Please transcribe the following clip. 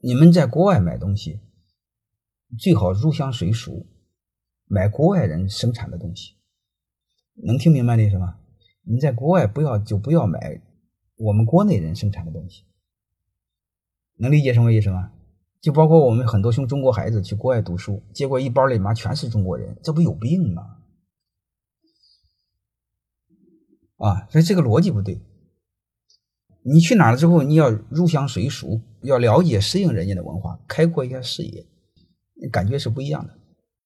你们在国外买东西，最好入乡随俗，买国外人生产的东西。能听明白的意思吗？你在国外不要就不要买我们国内人生产的东西。能理解什么意思吗？就包括我们很多兄中国孩子去国外读书，结果一包里妈全是中国人，这不有病吗？啊，所以这个逻辑不对。你去哪了之后，你要入乡随俗，要了解适应人家的文化，开阔一下视野，感觉是不一样的。